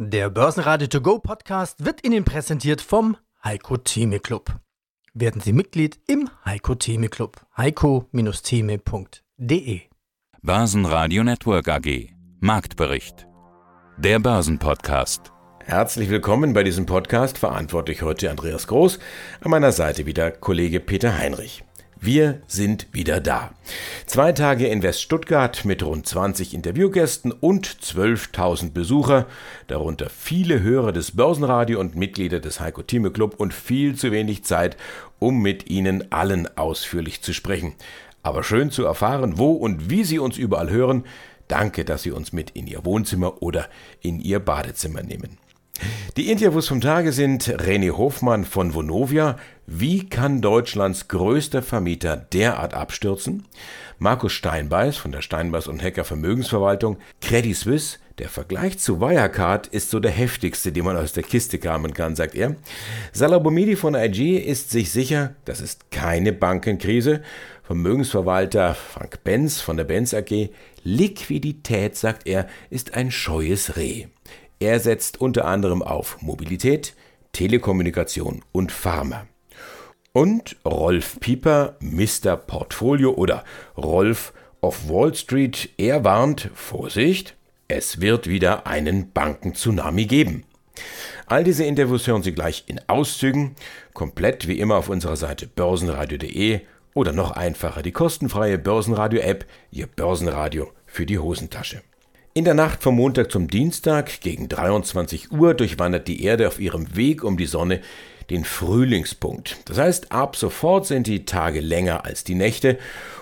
Der Börsenradio To Go Podcast wird Ihnen präsentiert vom Heiko Theme Club. Werden Sie Mitglied im Heiko Theme Club. heiko-theme.de Börsenradio Network AG Marktbericht Der Börsenpodcast Herzlich willkommen bei diesem Podcast. Verantwortlich heute Andreas Groß. An meiner Seite wieder Kollege Peter Heinrich. Wir sind wieder da. Zwei Tage in West Stuttgart mit rund 20 Interviewgästen und 12.000 Besucher, darunter viele Hörer des Börsenradio und Mitglieder des Heiko Thieme Club und viel zu wenig Zeit, um mit Ihnen allen ausführlich zu sprechen. Aber schön zu erfahren, wo und wie Sie uns überall hören. Danke, dass Sie uns mit in Ihr Wohnzimmer oder in Ihr Badezimmer nehmen. Die Interviews vom Tage sind René Hofmann von Vonovia. Wie kann Deutschlands größter Vermieter derart abstürzen? Markus Steinbeiß von der Steinbeiß und Hecker Vermögensverwaltung. Credit Suisse. Der Vergleich zu Wirecard ist so der heftigste, den man aus der Kiste kramen kann, sagt er. Salabomidi von IG ist sich sicher, das ist keine Bankenkrise. Vermögensverwalter Frank Benz von der Benz AG. Liquidität, sagt er, ist ein scheues Reh. Er setzt unter anderem auf Mobilität, Telekommunikation und Pharma. Und Rolf Pieper, Mr. Portfolio oder Rolf of Wall Street, er warnt, Vorsicht, es wird wieder einen Banken-Tsunami geben. All diese Interviews hören Sie gleich in Auszügen, komplett wie immer auf unserer Seite börsenradio.de oder noch einfacher die kostenfreie Börsenradio-App, Ihr Börsenradio für die Hosentasche. In der Nacht vom Montag zum Dienstag gegen 23 Uhr durchwandert die Erde auf ihrem Weg um die Sonne den Frühlingspunkt. Das heißt, ab sofort sind die Tage länger als die Nächte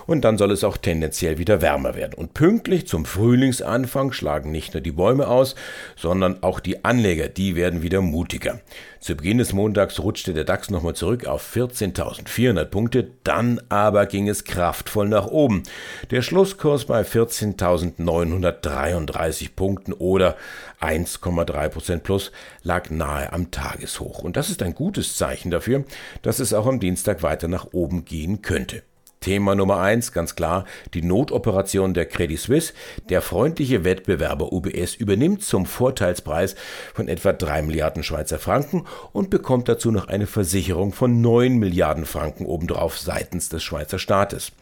und dann soll es auch tendenziell wieder wärmer werden. Und pünktlich zum Frühlingsanfang schlagen nicht nur die Bäume aus, sondern auch die Anleger, die werden wieder mutiger. Zu Beginn des Montags rutschte der DAX nochmal zurück auf 14.400 Punkte, dann aber ging es kraftvoll nach oben. Der Schlusskurs bei 14.933 Punkten oder 1,3% plus lag nahe am Tageshoch. Und das ist ein gutes Zeichen dafür, dass es auch am Dienstag weiter nach oben gehen könnte. Thema Nummer eins, ganz klar, die Notoperation der Credit Suisse. Der freundliche Wettbewerber UBS übernimmt zum Vorteilspreis von etwa drei Milliarden Schweizer Franken und bekommt dazu noch eine Versicherung von neun Milliarden Franken obendrauf seitens des Schweizer Staates.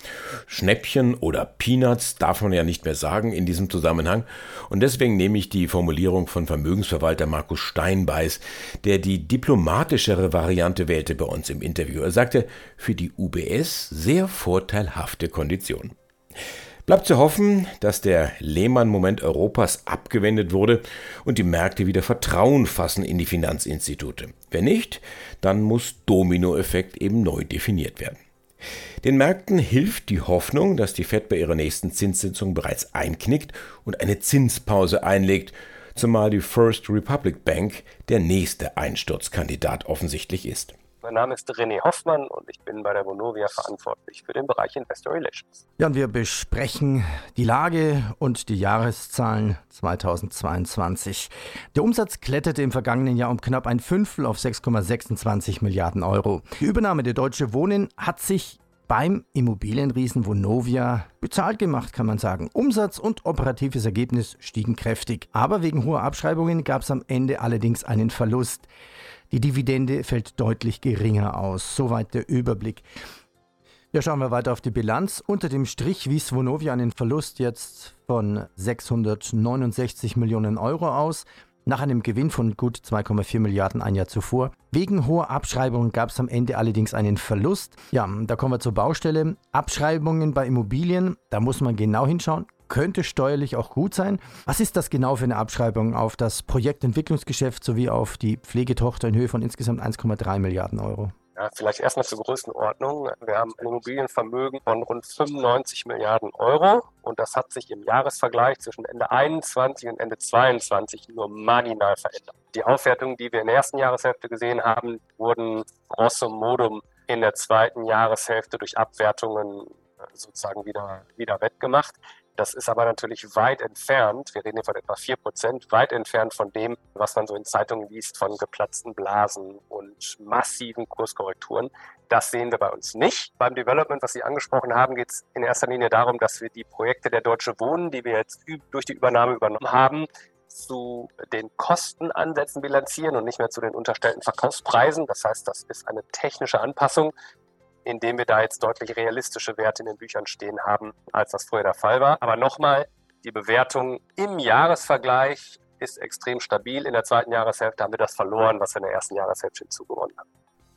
Schnäppchen oder Peanuts darf man ja nicht mehr sagen in diesem Zusammenhang und deswegen nehme ich die Formulierung von Vermögensverwalter Markus Steinbeiß, der die diplomatischere Variante wählte bei uns im Interview. Er sagte, für die UBS sehr vorteilhafte Kondition. Bleibt zu hoffen, dass der Lehmann-Moment Europas abgewendet wurde und die Märkte wieder Vertrauen fassen in die Finanzinstitute. Wenn nicht, dann muss Dominoeffekt eben neu definiert werden. Den Märkten hilft die Hoffnung, dass die Fed bei ihrer nächsten Zinssitzung bereits einknickt und eine Zinspause einlegt, zumal die First Republic Bank der nächste Einsturzkandidat offensichtlich ist. Mein Name ist René Hoffmann und ich bin bei der Vonovia verantwortlich für den Bereich Investor Relations. Ja, und wir besprechen die Lage und die Jahreszahlen 2022. Der Umsatz kletterte im vergangenen Jahr um knapp ein Fünftel auf 6,26 Milliarden Euro. Die Übernahme der Deutsche Wohnen hat sich beim Immobilienriesen Vonovia bezahlt gemacht, kann man sagen. Umsatz und operatives Ergebnis stiegen kräftig. Aber wegen hoher Abschreibungen gab es am Ende allerdings einen Verlust. Die Dividende fällt deutlich geringer aus. Soweit der Überblick. Ja, schauen wir weiter auf die Bilanz. Unter dem Strich wies Vonovia einen Verlust jetzt von 669 Millionen Euro aus, nach einem Gewinn von gut 2,4 Milliarden ein Jahr zuvor. Wegen hoher Abschreibungen gab es am Ende allerdings einen Verlust. Ja, da kommen wir zur Baustelle. Abschreibungen bei Immobilien, da muss man genau hinschauen könnte steuerlich auch gut sein. Was ist das genau für eine Abschreibung auf das Projektentwicklungsgeschäft sowie auf die Pflegetochter in Höhe von insgesamt 1,3 Milliarden Euro? Ja, vielleicht erstmal zur Größenordnung. Wir haben ein Immobilienvermögen von rund 95 Milliarden Euro und das hat sich im Jahresvergleich zwischen Ende 21 und Ende 22 nur marginal verändert. Die Aufwertungen, die wir in der ersten Jahreshälfte gesehen haben, wurden grosso modo in der zweiten Jahreshälfte durch Abwertungen sozusagen wieder, wieder wettgemacht. Das ist aber natürlich weit entfernt, wir reden hier von etwa 4 Prozent, weit entfernt von dem, was man so in Zeitungen liest, von geplatzten Blasen und massiven Kurskorrekturen. Das sehen wir bei uns nicht. Beim Development, was Sie angesprochen haben, geht es in erster Linie darum, dass wir die Projekte der Deutsche Wohnen, die wir jetzt durch die Übernahme übernommen haben, zu den Kostenansätzen bilanzieren und nicht mehr zu den unterstellten Verkaufspreisen. Das heißt, das ist eine technische Anpassung, indem wir da jetzt deutlich realistische Werte in den Büchern stehen haben, als das früher der Fall war. Aber nochmal, die Bewertung im Jahresvergleich ist extrem stabil. In der zweiten Jahreshälfte haben wir das verloren, was wir in der ersten Jahreshälfte hinzugewonnen haben.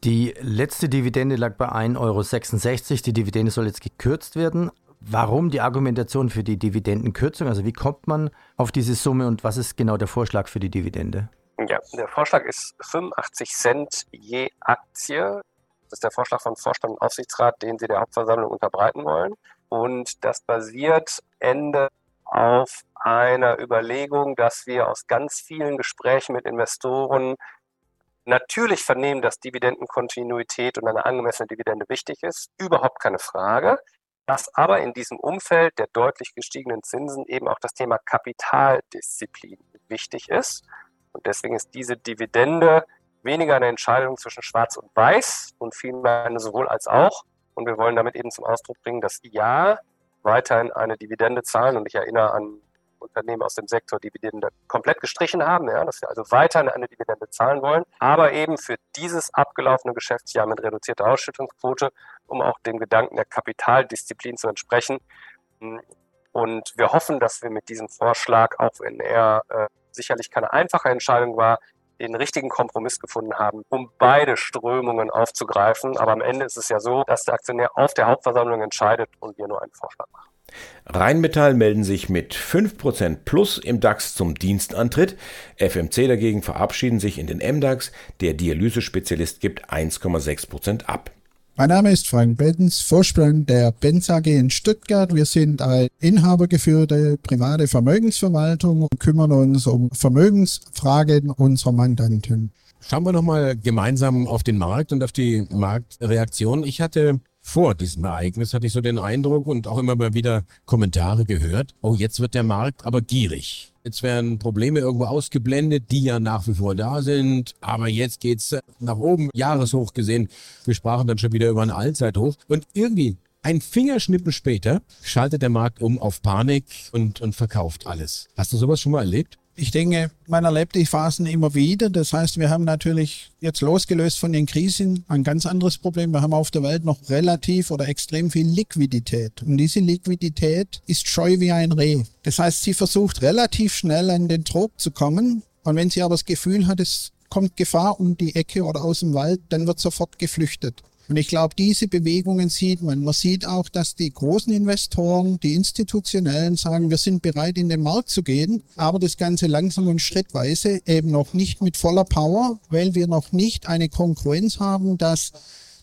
Die letzte Dividende lag bei 1,66 Euro. Die Dividende soll jetzt gekürzt werden. Warum die Argumentation für die Dividendenkürzung? Also wie kommt man auf diese Summe und was ist genau der Vorschlag für die Dividende? Ja, der Vorschlag ist 85 Cent je Aktie. Das ist der Vorschlag von Vorstand und Aufsichtsrat, den sie der Hauptversammlung unterbreiten wollen. Und das basiert Ende auf einer Überlegung, dass wir aus ganz vielen Gesprächen mit Investoren natürlich vernehmen, dass Dividendenkontinuität und eine angemessene Dividende wichtig ist. Überhaupt keine Frage. Dass aber in diesem Umfeld der deutlich gestiegenen Zinsen eben auch das Thema Kapitaldisziplin wichtig ist. Und deswegen ist diese Dividende weniger eine Entscheidung zwischen Schwarz und Weiß und vielmehr eine sowohl als auch. Und wir wollen damit eben zum Ausdruck bringen, dass ja weiterhin eine Dividende zahlen. Und ich erinnere an Unternehmen aus dem Sektor Dividende komplett gestrichen haben, ja, dass wir also weiterhin eine Dividende zahlen wollen, aber eben für dieses abgelaufene Geschäftsjahr mit reduzierter Ausschüttungsquote, um auch dem Gedanken der Kapitaldisziplin zu entsprechen. Und wir hoffen, dass wir mit diesem Vorschlag, auch wenn er äh, sicherlich keine einfache Entscheidung war, den richtigen Kompromiss gefunden haben, um beide Strömungen aufzugreifen. Aber am Ende ist es ja so, dass der Aktionär auf der Hauptversammlung entscheidet und wir nur einen Vorschlag machen. Rheinmetall melden sich mit 5% plus im DAX zum Dienstantritt. FMC dagegen verabschieden sich in den MDAX. Der Dialysespezialist gibt 1,6% ab. Mein Name ist Frank Bettens, Vorstand der Benz AG in Stuttgart. Wir sind eine inhabergeführte private Vermögensverwaltung und kümmern uns um Vermögensfragen unserer Mandanten. Schauen wir nochmal gemeinsam auf den Markt und auf die Marktreaktion. Ich hatte vor diesem Ereignis hatte ich so den Eindruck und auch immer mal wieder Kommentare gehört, oh, jetzt wird der Markt aber gierig. Jetzt werden Probleme irgendwo ausgeblendet, die ja nach wie vor da sind. Aber jetzt geht's nach oben, Jahreshoch gesehen. Wir sprachen dann schon wieder über einen Allzeithoch. Und irgendwie ein Fingerschnippen später schaltet der Markt um auf Panik und, und verkauft alles. Hast du sowas schon mal erlebt? Ich denke, man erlebt die Phasen immer wieder. Das heißt, wir haben natürlich jetzt losgelöst von den Krisen ein ganz anderes Problem. Wir haben auf der Welt noch relativ oder extrem viel Liquidität. Und diese Liquidität ist scheu wie ein Reh. Das heißt, sie versucht relativ schnell an den Trog zu kommen. Und wenn sie aber das Gefühl hat, es kommt Gefahr um die Ecke oder aus dem Wald, dann wird sofort geflüchtet. Und ich glaube, diese Bewegungen sieht man. Man sieht auch, dass die großen Investoren, die institutionellen sagen, wir sind bereit, in den Markt zu gehen, aber das Ganze langsam und schrittweise eben noch nicht mit voller Power, weil wir noch nicht eine Konkurrenz haben, dass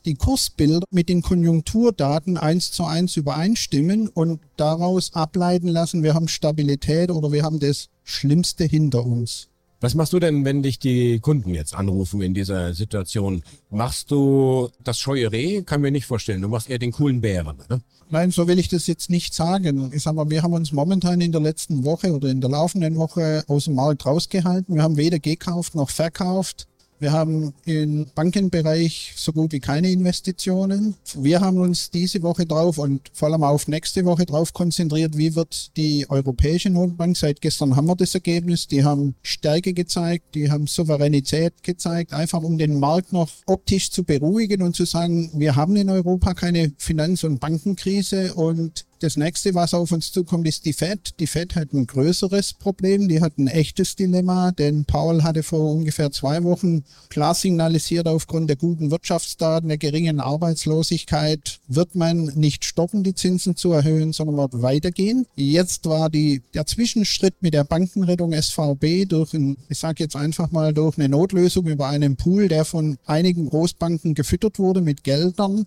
die Kursbilder mit den Konjunkturdaten eins zu eins übereinstimmen und daraus ableiten lassen, wir haben Stabilität oder wir haben das Schlimmste hinter uns. Was machst du denn, wenn dich die Kunden jetzt anrufen in dieser Situation? Machst du das scheue Reh? Kann mir nicht vorstellen. Du machst eher den coolen Bären. Ne? Nein, so will ich das jetzt nicht sagen. Ich sag mal, wir haben uns momentan in der letzten Woche oder in der laufenden Woche aus dem Markt rausgehalten. Wir haben weder gekauft noch verkauft. Wir haben im Bankenbereich so gut wie keine Investitionen. Wir haben uns diese Woche drauf und vor allem auf nächste Woche drauf konzentriert, wie wird die Europäische Notenbank, seit gestern haben wir das Ergebnis, die haben Stärke gezeigt, die haben Souveränität gezeigt, einfach um den Markt noch optisch zu beruhigen und zu sagen, wir haben in Europa keine Finanz- und Bankenkrise und das nächste, was auf uns zukommt, ist die Fed. Die Fed hat ein größeres Problem. Die hat ein echtes Dilemma, denn Paul hatte vor ungefähr zwei Wochen klar signalisiert, aufgrund der guten Wirtschaftsdaten, der geringen Arbeitslosigkeit wird man nicht stoppen, die Zinsen zu erhöhen, sondern wird weitergehen. Jetzt war die, der Zwischenschritt mit der Bankenrettung SVB durch ein, ich sage jetzt einfach mal, durch eine Notlösung über einen Pool, der von einigen Großbanken gefüttert wurde mit Geldern,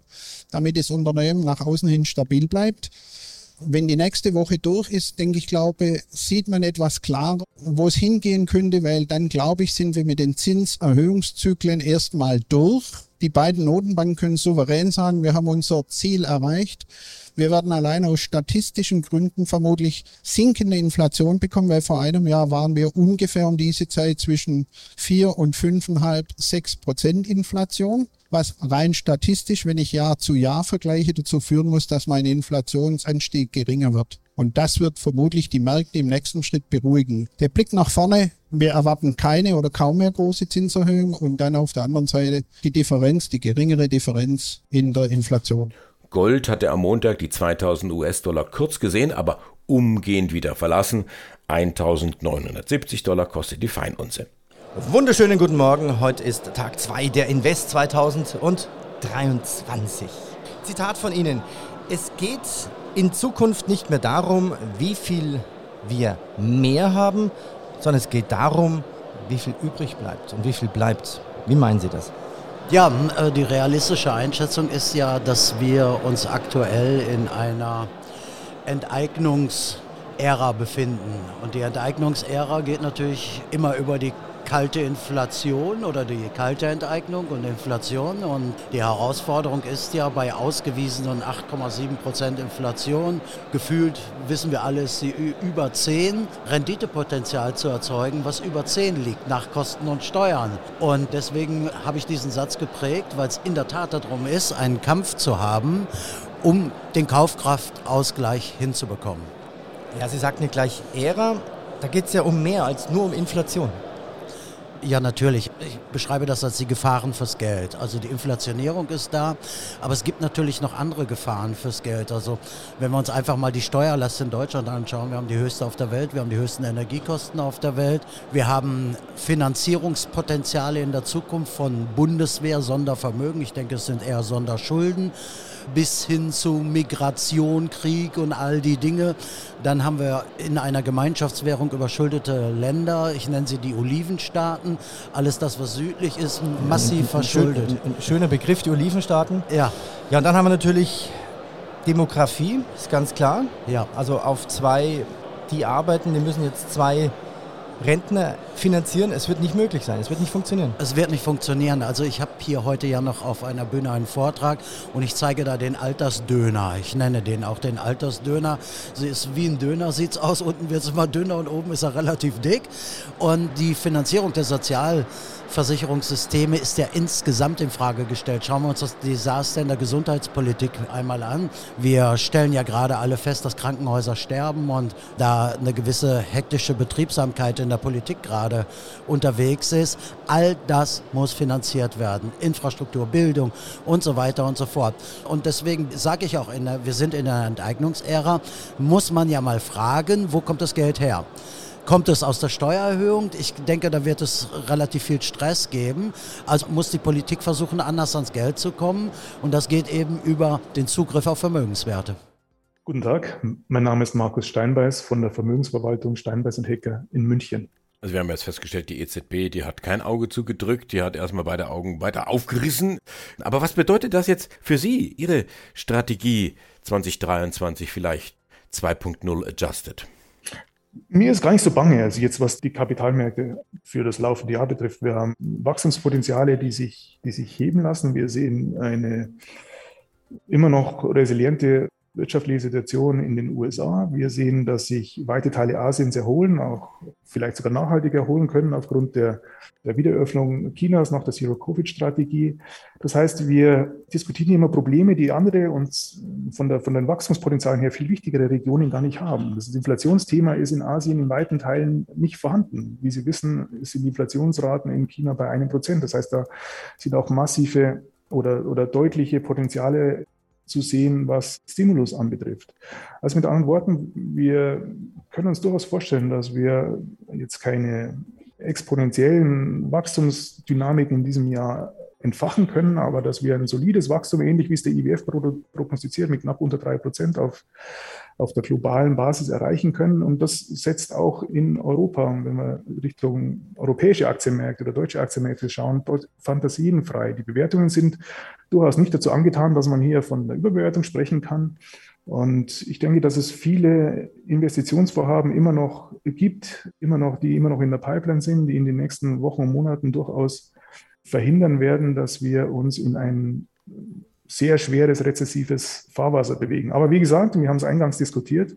damit das Unternehmen nach außen hin stabil bleibt. Wenn die nächste Woche durch ist, denke ich, glaube, sieht man etwas klarer, wo es hingehen könnte, weil dann, glaube ich, sind wir mit den Zinserhöhungszyklen erstmal durch. Die beiden Notenbanken können souverän sagen, wir haben unser Ziel erreicht. Wir werden allein aus statistischen Gründen vermutlich sinkende Inflation bekommen, weil vor einem Jahr waren wir ungefähr um diese Zeit zwischen vier und fünfeinhalb, sechs Prozent Inflation was rein statistisch, wenn ich Jahr zu Jahr vergleiche, dazu führen muss, dass mein Inflationsanstieg geringer wird. Und das wird vermutlich die Märkte im nächsten Schritt beruhigen. Der Blick nach vorne, wir erwarten keine oder kaum mehr große Zinserhöhungen und dann auf der anderen Seite die Differenz, die geringere Differenz in der Inflation. Gold hatte am Montag die 2000 US-Dollar kurz gesehen, aber umgehend wieder verlassen. 1970 Dollar kostet die Feinunze. Wunderschönen guten Morgen. Heute ist Tag 2 der Invest 2023. Zitat von Ihnen. Es geht in Zukunft nicht mehr darum, wie viel wir mehr haben, sondern es geht darum, wie viel übrig bleibt und wie viel bleibt. Wie meinen Sie das? Ja, äh, die realistische Einschätzung ist ja, dass wir uns aktuell in einer Enteignungsära befinden. Und die Enteignungsära geht natürlich immer über die kalte Inflation oder die kalte Enteignung und Inflation. Und die Herausforderung ist ja bei ausgewiesenen 8,7 Prozent Inflation, gefühlt wissen wir alle, ist sie über 10, Renditepotenzial zu erzeugen, was über 10 liegt nach Kosten und Steuern. Und deswegen habe ich diesen Satz geprägt, weil es in der Tat darum ist, einen Kampf zu haben, um den Kaufkraftausgleich hinzubekommen. Ja, Sie sagten gleich Ära. Da geht es ja um mehr als nur um Inflation. Ja, natürlich. Ich beschreibe das als die Gefahren fürs Geld. Also die Inflationierung ist da, aber es gibt natürlich noch andere Gefahren fürs Geld. Also wenn wir uns einfach mal die Steuerlast in Deutschland anschauen, wir haben die höchste auf der Welt, wir haben die höchsten Energiekosten auf der Welt, wir haben Finanzierungspotenziale in der Zukunft von Bundeswehr, Sondervermögen, ich denke es sind eher Sonderschulden bis hin zu Migration, Krieg und all die Dinge. Dann haben wir in einer Gemeinschaftswährung überschuldete Länder, ich nenne sie die Olivenstaaten. Alles das, was südlich ist, massiv verschuldet. Ein, ein schöner Begriff, die Olivenstaaten. Ja. Ja, und dann haben wir natürlich Demografie, ist ganz klar. Ja. Also auf zwei, die arbeiten, die müssen jetzt zwei Rentner finanzieren, es wird nicht möglich sein, es wird nicht funktionieren. Es wird nicht funktionieren. Also ich habe hier heute ja noch auf einer Bühne einen Vortrag und ich zeige da den Altersdöner. Ich nenne den auch den Altersdöner. Sie ist wie ein Döner, sieht es aus. Unten wird es immer dünner und oben ist er relativ dick. Und die Finanzierung der Sozial Versicherungssysteme ist ja insgesamt in Frage gestellt. Schauen wir uns das Desaster in der Gesundheitspolitik einmal an. Wir stellen ja gerade alle fest, dass Krankenhäuser sterben und da eine gewisse hektische Betriebsamkeit in der Politik gerade unterwegs ist. All das muss finanziert werden. Infrastruktur, Bildung und so weiter und so fort. Und deswegen sage ich auch, der, wir sind in einer Enteignungsära, muss man ja mal fragen, wo kommt das Geld her? Kommt es aus der Steuererhöhung? Ich denke, da wird es relativ viel Stress geben. Also muss die Politik versuchen, anders ans Geld zu kommen. Und das geht eben über den Zugriff auf Vermögenswerte. Guten Tag, mein Name ist Markus Steinbeiß von der Vermögensverwaltung Steinbeiß und Hecker in München. Also wir haben jetzt festgestellt, die EZB, die hat kein Auge zugedrückt, die hat erstmal beide Augen weiter aufgerissen. Aber was bedeutet das jetzt für Sie, Ihre Strategie 2023 vielleicht 2.0 adjusted? Mir ist gar nicht so bange, also jetzt was die Kapitalmärkte für das laufende Jahr betrifft. Wir haben Wachstumspotenziale, die sich, die sich heben lassen. Wir sehen eine immer noch resiliente wirtschaftliche Situation in den USA. Wir sehen, dass sich weite Teile Asiens erholen, auch vielleicht sogar nachhaltig erholen können aufgrund der, der Wiederöffnung Chinas nach der Zero-Covid-Strategie. Das heißt, wir diskutieren immer Probleme, die andere uns von, der, von den Wachstumspotenzialen her viel wichtigere Regionen gar nicht haben. Das Inflationsthema ist in Asien in weiten Teilen nicht vorhanden. Wie Sie wissen, sind die Inflationsraten in China bei einem Prozent. Das heißt, da sind auch massive oder, oder deutliche Potenziale zu sehen, was Stimulus anbetrifft. Also mit anderen Worten, wir können uns durchaus vorstellen, dass wir jetzt keine exponentiellen Wachstumsdynamiken in diesem Jahr entfachen können, aber dass wir ein solides Wachstum, ähnlich wie es der IWF prognostiziert, mit knapp unter drei Prozent auf auf der globalen Basis erreichen können. Und das setzt auch in Europa, wenn wir Richtung europäische Aktienmärkte oder deutsche Aktienmärkte schauen, Fantasien frei. Die Bewertungen sind durchaus nicht dazu angetan, dass man hier von der Überbewertung sprechen kann. Und ich denke, dass es viele Investitionsvorhaben immer noch gibt, immer noch, die immer noch in der Pipeline sind, die in den nächsten Wochen und Monaten durchaus verhindern werden, dass wir uns in einen sehr schweres rezessives Fahrwasser bewegen. Aber wie gesagt, wir haben es eingangs diskutiert,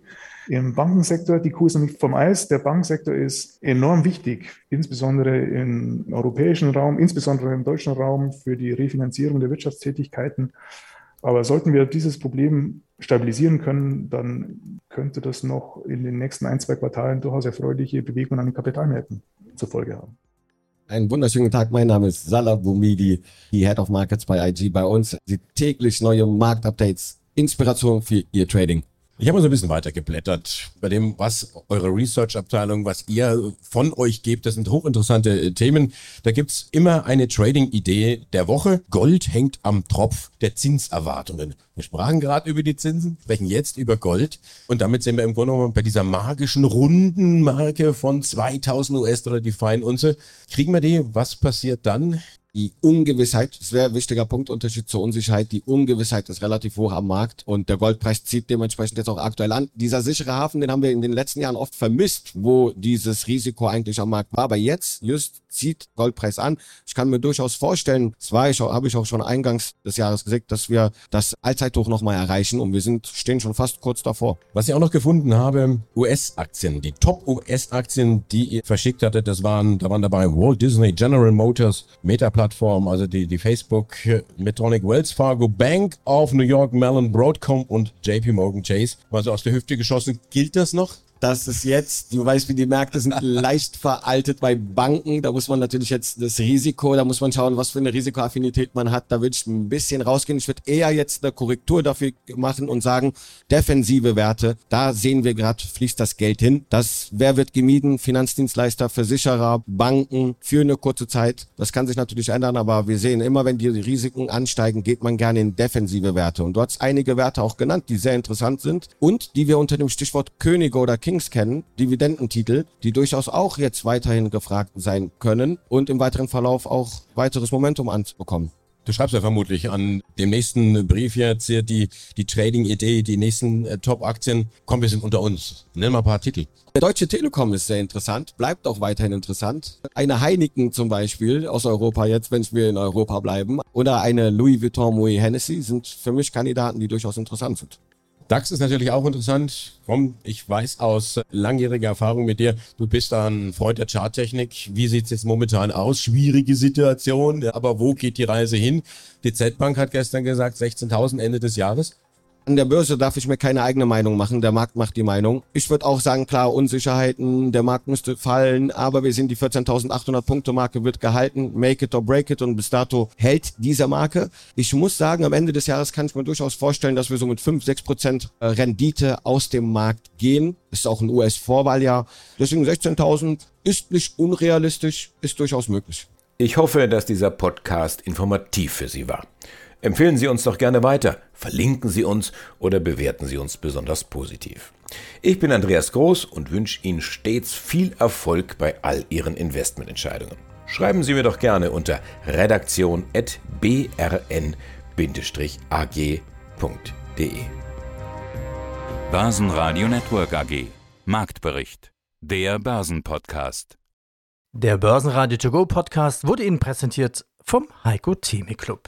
im Bankensektor, die Kuh ist noch nicht vom Eis. Der Bankensektor ist enorm wichtig, insbesondere im europäischen Raum, insbesondere im deutschen Raum für die Refinanzierung der Wirtschaftstätigkeiten. Aber sollten wir dieses Problem stabilisieren können, dann könnte das noch in den nächsten ein, zwei Quartalen durchaus erfreuliche Bewegungen an den Kapitalmärkten zur Folge haben. Einen wunderschönen Tag, mein Name ist Salah Boumidi, die Head of Markets bei IG. Bei uns Sie täglich neue Marktupdates, Inspiration für Ihr Trading. Ich habe mal so ein bisschen weiter geblättert bei dem, was eure Research-Abteilung, was ihr von euch gebt. Das sind hochinteressante äh, Themen. Da gibt's immer eine Trading-Idee der Woche. Gold hängt am Tropf der Zinserwartungen. Wir sprachen gerade über die Zinsen, sprechen jetzt über Gold. Und damit sind wir im Grunde genommen bei dieser magischen runden Marke von 2000 US-Dollar die Feinunze. Kriegen wir die? Was passiert dann? Die Ungewissheit, sehr wichtiger Punkt, zur Unsicherheit. Die Ungewissheit ist relativ hoch am Markt und der Goldpreis zieht dementsprechend jetzt auch aktuell an. Dieser sichere Hafen, den haben wir in den letzten Jahren oft vermisst, wo dieses Risiko eigentlich am Markt war. Aber jetzt, just zieht Goldpreis an. Ich kann mir durchaus vorstellen, das ich, habe ich auch schon eingangs des Jahres gesagt, dass wir das Allzeithoch nochmal erreichen und wir sind, stehen schon fast kurz davor. Was ich auch noch gefunden habe, US-Aktien, die Top-US-Aktien, die ihr verschickt hattet, das waren, da waren dabei Walt Disney, General Motors, Meta-Plattform, also die, die Facebook, Medtronic, Wells Fargo, Bank of New York, Mellon, Broadcom und JP Morgan Chase. Also aus der Hüfte geschossen. Gilt das noch? Dass es jetzt, du weißt, wie die Märkte sind leicht veraltet bei Banken. Da muss man natürlich jetzt das Risiko, da muss man schauen, was für eine Risikoaffinität man hat. Da würde ich ein bisschen rausgehen. Ich würde eher jetzt eine Korrektur dafür machen und sagen, defensive Werte, da sehen wir gerade, fließt das Geld hin. Das, wer wird gemieden? Finanzdienstleister, Versicherer, Banken für eine kurze Zeit. Das kann sich natürlich ändern, aber wir sehen immer, wenn die Risiken ansteigen, geht man gerne in defensive Werte. Und du hast einige Werte auch genannt, die sehr interessant sind und die wir unter dem Stichwort Könige oder Kinder Kings kennen, Dividendentitel, die durchaus auch jetzt weiterhin gefragt sein können und im weiteren Verlauf auch weiteres Momentum anzubekommen. Du schreibst ja vermutlich an dem nächsten Brief jetzt hier die, die Trading-Idee, die nächsten äh, Top-Aktien. Komm, wir sind unter uns. Nimm mal ein paar Titel. Der Deutsche Telekom ist sehr interessant, bleibt auch weiterhin interessant. Eine Heineken zum Beispiel aus Europa jetzt, wenn wir in Europa bleiben, oder eine Louis Vuitton Moet Hennessy sind für mich Kandidaten, die durchaus interessant sind. DAX ist natürlich auch interessant. Komm, ich weiß aus langjähriger Erfahrung mit dir, du bist ein Freund der Charttechnik. Wie sieht es jetzt momentan aus? Schwierige Situation, aber wo geht die Reise hin? Die Z-Bank hat gestern gesagt, 16.000 Ende des Jahres. An der Börse darf ich mir keine eigene Meinung machen. Der Markt macht die Meinung. Ich würde auch sagen, klar, Unsicherheiten, der Markt müsste fallen, aber wir sind die 14.800 Punkte Marke wird gehalten. Make it or break it und bis dato hält diese Marke. Ich muss sagen, am Ende des Jahres kann ich mir durchaus vorstellen, dass wir so mit 5, 6 Prozent äh, Rendite aus dem Markt gehen. Ist auch ein US-Vorwahljahr. Deswegen 16.000 ist nicht unrealistisch, ist durchaus möglich. Ich hoffe, dass dieser Podcast informativ für Sie war. Empfehlen Sie uns doch gerne weiter, verlinken Sie uns oder bewerten Sie uns besonders positiv. Ich bin Andreas Groß und wünsche Ihnen stets viel Erfolg bei all Ihren Investmententscheidungen. Schreiben Sie mir doch gerne unter redaktion.brn-ag.de. Börsenradio Network AG Marktbericht. Der Börsenpodcast. Der Börsenradio To Go Podcast wurde Ihnen präsentiert vom Heiko Theme Club.